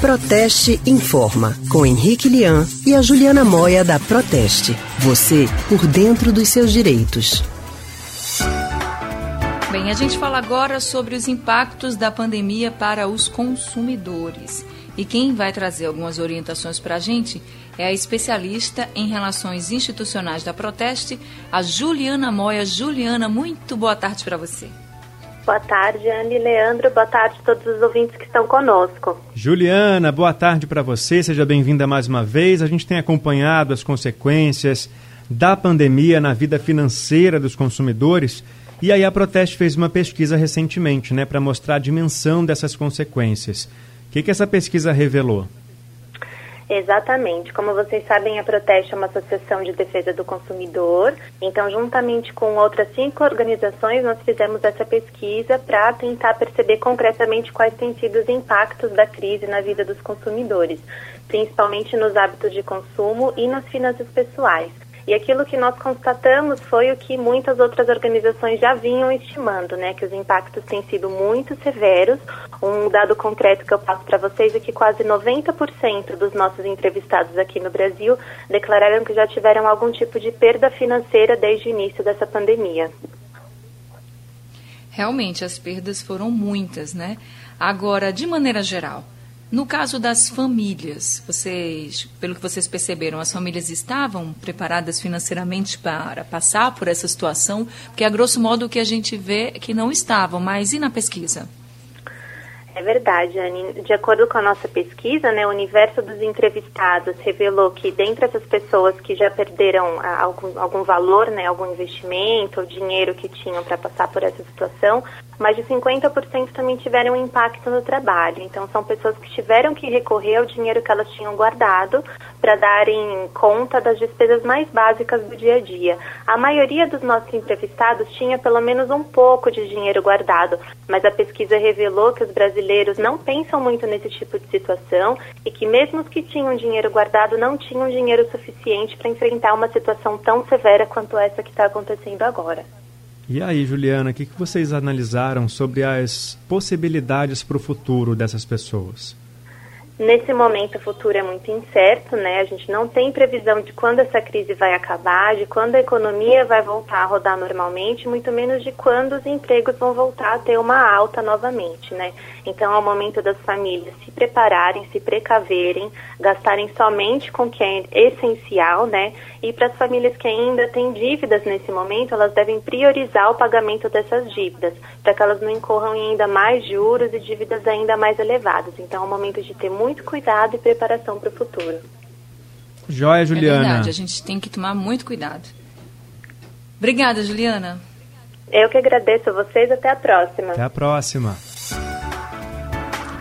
Proteste Informa, com Henrique Lian e a Juliana Moia da Proteste. Você por dentro dos seus direitos. Bem, a gente fala agora sobre os impactos da pandemia para os consumidores. E quem vai trazer algumas orientações para a gente é a especialista em relações institucionais da Proteste, a Juliana Moia. Juliana, muito boa tarde para você. Boa tarde, Anne Leandro. Boa tarde a todos os ouvintes que estão conosco. Juliana, boa tarde para você. Seja bem-vinda mais uma vez. A gente tem acompanhado as consequências da pandemia na vida financeira dos consumidores. E aí a Proteste fez uma pesquisa recentemente, né, para mostrar a dimensão dessas consequências que, que essa pesquisa revelou? Exatamente. Como vocês sabem, a Proteste é uma associação de defesa do consumidor. Então, juntamente com outras cinco organizações, nós fizemos essa pesquisa para tentar perceber concretamente quais têm sido os impactos da crise na vida dos consumidores, principalmente nos hábitos de consumo e nas finanças pessoais. E aquilo que nós constatamos foi o que muitas outras organizações já vinham estimando, né, que os impactos têm sido muito severos. Um dado concreto que eu passo para vocês é que quase 90% dos nossos entrevistados aqui no Brasil declararam que já tiveram algum tipo de perda financeira desde o início dessa pandemia. Realmente, as perdas foram muitas, né? Agora, de maneira geral, no caso das famílias, vocês, pelo que vocês perceberam, as famílias estavam preparadas financeiramente para passar por essa situação? Porque, a grosso modo, o que a gente vê é que não estavam, mas e na pesquisa? É verdade, Anne. De acordo com a nossa pesquisa, né, o universo dos entrevistados revelou que dentre essas pessoas que já perderam ah, algum, algum valor, né, algum investimento ou dinheiro que tinham para passar por essa situação, mais de 50% também tiveram um impacto no trabalho. Então, são pessoas que tiveram que recorrer ao dinheiro que elas tinham guardado para darem conta das despesas mais básicas do dia a dia. A maioria dos nossos entrevistados tinha pelo menos um pouco de dinheiro guardado, mas a pesquisa revelou que os brasileiros não pensam muito nesse tipo de situação e que, mesmo os que tinham dinheiro guardado, não tinham dinheiro suficiente para enfrentar uma situação tão severa quanto essa que está acontecendo agora. E aí, Juliana, o que, que vocês analisaram sobre as possibilidades para o futuro dessas pessoas? Nesse momento, o futuro é muito incerto, né? A gente não tem previsão de quando essa crise vai acabar, de quando a economia vai voltar a rodar normalmente, muito menos de quando os empregos vão voltar a ter uma alta novamente, né? Então, é o momento das famílias se prepararem, se precaverem, gastarem somente com o que é essencial, né? E para as famílias que ainda têm dívidas nesse momento, elas devem priorizar o pagamento dessas dívidas, para que elas não incorram em ainda mais juros e dívidas ainda mais elevadas. Então, é o momento de ter muito cuidado e preparação para o futuro. Joia, Juliana. É verdade, a gente tem que tomar muito cuidado. Obrigada, Juliana. Eu que agradeço a vocês. Até a próxima. Até a próxima.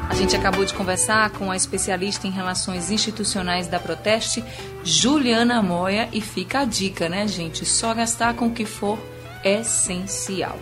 A gente acabou de conversar com a especialista em relações institucionais da Proteste, Juliana Moia, e fica a dica, né, gente? Só gastar com o que for essencial.